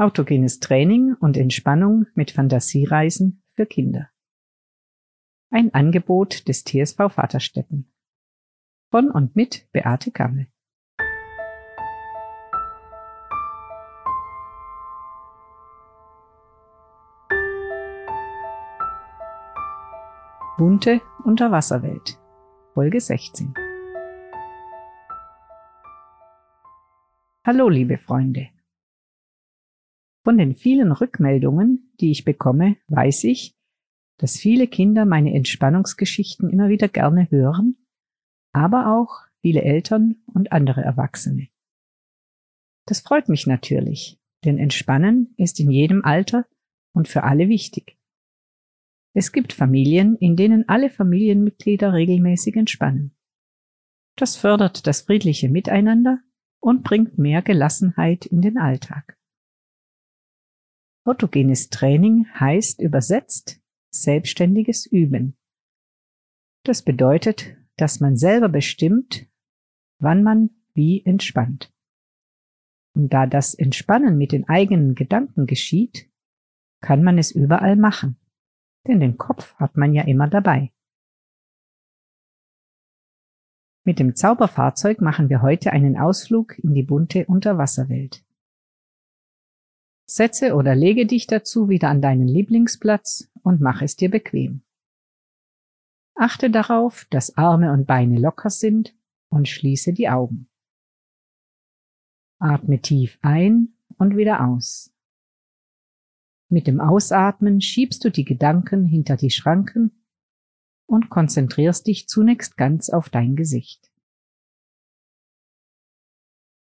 Autogenes Training und Entspannung mit Fantasiereisen für Kinder. Ein Angebot des TSV Vaterstetten. Von und mit Beate Gammel. Bunte Unterwasserwelt. Folge 16. Hallo, liebe Freunde. Von den vielen Rückmeldungen, die ich bekomme, weiß ich, dass viele Kinder meine Entspannungsgeschichten immer wieder gerne hören, aber auch viele Eltern und andere Erwachsene. Das freut mich natürlich, denn Entspannen ist in jedem Alter und für alle wichtig. Es gibt Familien, in denen alle Familienmitglieder regelmäßig entspannen. Das fördert das friedliche Miteinander und bringt mehr Gelassenheit in den Alltag. Autogenes Training heißt übersetzt selbstständiges Üben. Das bedeutet, dass man selber bestimmt, wann man wie entspannt. Und da das Entspannen mit den eigenen Gedanken geschieht, kann man es überall machen, denn den Kopf hat man ja immer dabei. Mit dem Zauberfahrzeug machen wir heute einen Ausflug in die bunte Unterwasserwelt. Setze oder lege dich dazu wieder an deinen Lieblingsplatz und mach es dir bequem. Achte darauf, dass Arme und Beine locker sind und schließe die Augen. Atme tief ein und wieder aus. Mit dem Ausatmen schiebst du die Gedanken hinter die Schranken und konzentrierst dich zunächst ganz auf dein Gesicht.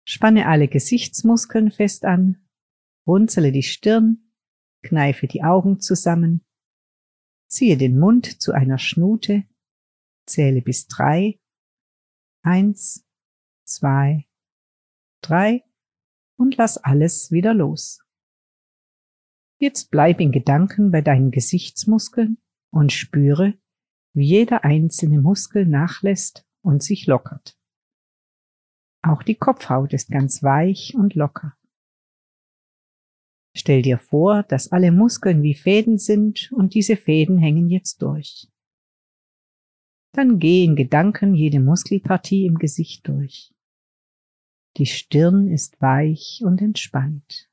Spanne alle Gesichtsmuskeln fest an runzele die Stirn, kneife die Augen zusammen, ziehe den Mund zu einer Schnute, zähle bis drei, eins, zwei, drei und lass alles wieder los. Jetzt bleib in Gedanken bei deinen Gesichtsmuskeln und spüre, wie jeder einzelne Muskel nachlässt und sich lockert. Auch die Kopfhaut ist ganz weich und locker. Stell dir vor, dass alle Muskeln wie Fäden sind und diese Fäden hängen jetzt durch. Dann geh in Gedanken jede Muskelpartie im Gesicht durch. Die Stirn ist weich und entspannt.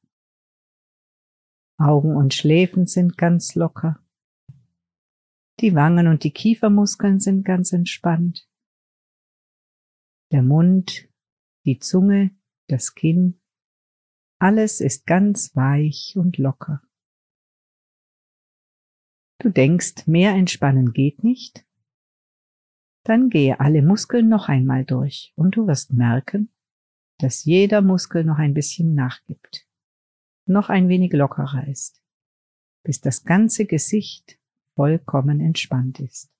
Augen und Schläfen sind ganz locker. Die Wangen und die Kiefermuskeln sind ganz entspannt. Der Mund, die Zunge, das Kinn, alles ist ganz weich und locker. Du denkst, mehr entspannen geht nicht? Dann gehe alle Muskeln noch einmal durch und du wirst merken, dass jeder Muskel noch ein bisschen nachgibt, noch ein wenig lockerer ist, bis das ganze Gesicht vollkommen entspannt ist.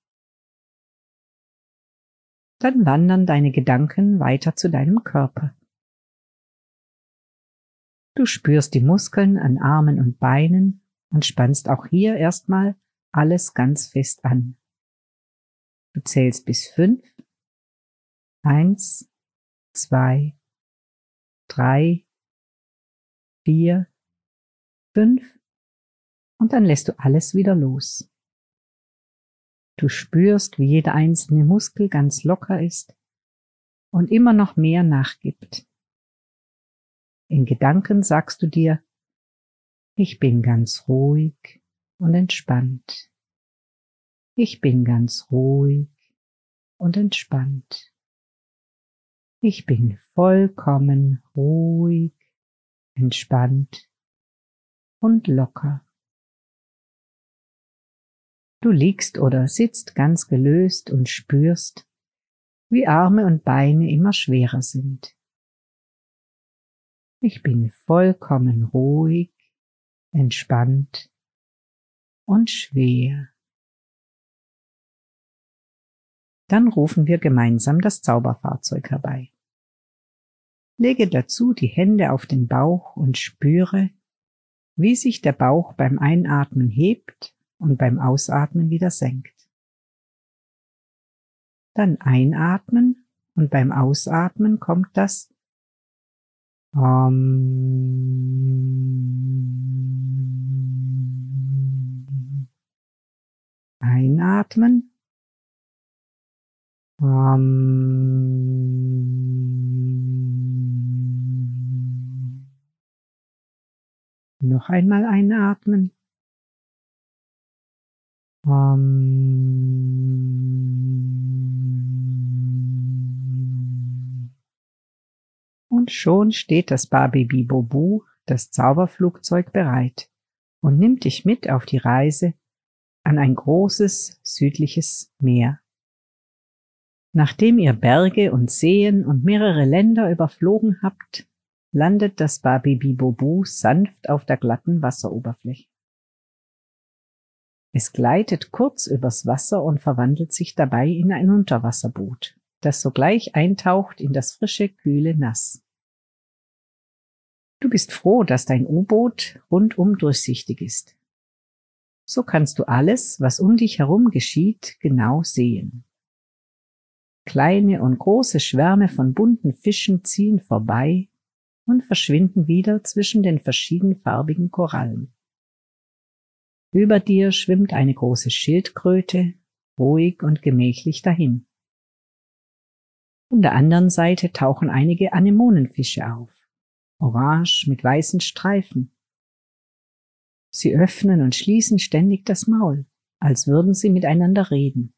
Dann wandern deine Gedanken weiter zu deinem Körper. Du spürst die Muskeln an Armen und Beinen und spannst auch hier erstmal alles ganz fest an. Du zählst bis fünf. Eins, zwei, drei, vier, fünf und dann lässt du alles wieder los. Du spürst, wie jeder einzelne Muskel ganz locker ist und immer noch mehr nachgibt. In Gedanken sagst du dir, ich bin ganz ruhig und entspannt. Ich bin ganz ruhig und entspannt. Ich bin vollkommen ruhig, entspannt und locker. Du liegst oder sitzt ganz gelöst und spürst, wie Arme und Beine immer schwerer sind. Ich bin vollkommen ruhig, entspannt und schwer. Dann rufen wir gemeinsam das Zauberfahrzeug herbei. Lege dazu die Hände auf den Bauch und spüre, wie sich der Bauch beim Einatmen hebt und beim Ausatmen wieder senkt. Dann einatmen und beim Ausatmen kommt das um, einatmen. Um, noch einmal einatmen. Um, Und schon steht das Baby Bobu, das Zauberflugzeug, bereit und nimmt dich mit auf die Reise an ein großes südliches Meer. Nachdem ihr Berge und Seen und mehrere Länder überflogen habt, landet das Baby Bobu sanft auf der glatten Wasseroberfläche. Es gleitet kurz übers Wasser und verwandelt sich dabei in ein Unterwasserboot, das sogleich eintaucht in das frische, kühle Nass. Du bist froh, dass dein U-Boot rundum durchsichtig ist. So kannst du alles, was um dich herum geschieht, genau sehen. Kleine und große Schwärme von bunten Fischen ziehen vorbei und verschwinden wieder zwischen den verschiedenfarbigen Korallen. Über dir schwimmt eine große Schildkröte, ruhig und gemächlich dahin. Von der anderen Seite tauchen einige Anemonenfische auf orange mit weißen Streifen. Sie öffnen und schließen ständig das Maul, als würden sie miteinander reden.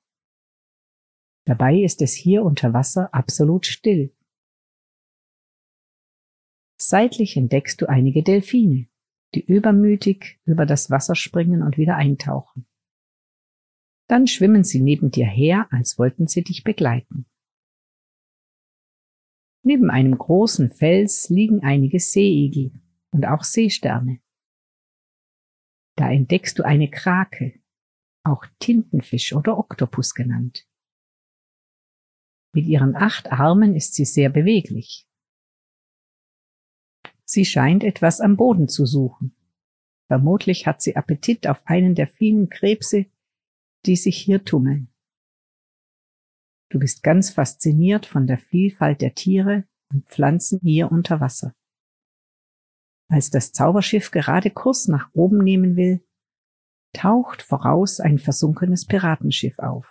Dabei ist es hier unter Wasser absolut still. Seitlich entdeckst du einige Delfine, die übermütig über das Wasser springen und wieder eintauchen. Dann schwimmen sie neben dir her, als wollten sie dich begleiten. Neben einem großen Fels liegen einige Seeigel und auch Seesterne. Da entdeckst du eine Krake, auch Tintenfisch oder Oktopus genannt. Mit ihren acht Armen ist sie sehr beweglich. Sie scheint etwas am Boden zu suchen. Vermutlich hat sie Appetit auf einen der vielen Krebse, die sich hier tummeln. Du bist ganz fasziniert von der Vielfalt der Tiere und Pflanzen hier unter Wasser. Als das Zauberschiff gerade Kurs nach oben nehmen will, taucht voraus ein versunkenes Piratenschiff auf.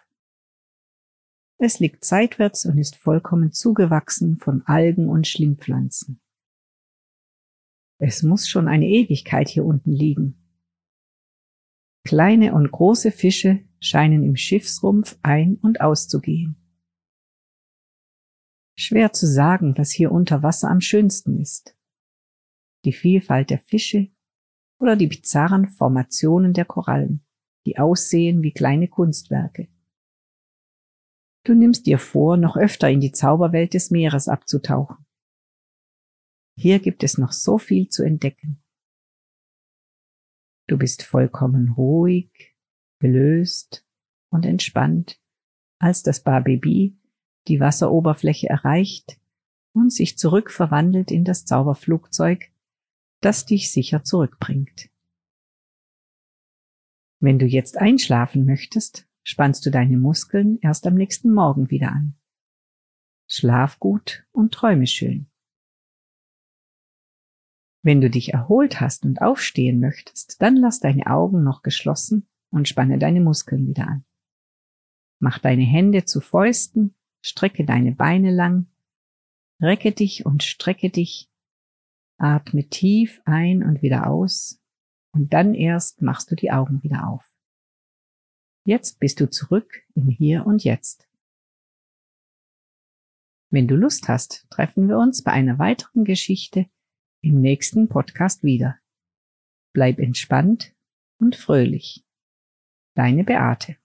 Es liegt seitwärts und ist vollkommen zugewachsen von Algen und Schlingpflanzen. Es muss schon eine Ewigkeit hier unten liegen. Kleine und große Fische scheinen im Schiffsrumpf ein- und auszugehen. Schwer zu sagen, was hier unter Wasser am schönsten ist. Die Vielfalt der Fische oder die bizarren Formationen der Korallen, die aussehen wie kleine Kunstwerke. Du nimmst dir vor, noch öfter in die Zauberwelt des Meeres abzutauchen. Hier gibt es noch so viel zu entdecken. Du bist vollkommen ruhig, gelöst und entspannt, als das Baby die Wasseroberfläche erreicht und sich zurückverwandelt in das Zauberflugzeug, das dich sicher zurückbringt. Wenn du jetzt einschlafen möchtest, spannst du deine Muskeln erst am nächsten Morgen wieder an. Schlaf gut und träume schön. Wenn du dich erholt hast und aufstehen möchtest, dann lass deine Augen noch geschlossen und spanne deine Muskeln wieder an. Mach deine Hände zu Fäusten Strecke deine Beine lang, recke dich und strecke dich, atme tief ein und wieder aus und dann erst machst du die Augen wieder auf. Jetzt bist du zurück im Hier und Jetzt. Wenn du Lust hast, treffen wir uns bei einer weiteren Geschichte im nächsten Podcast wieder. Bleib entspannt und fröhlich. Deine Beate.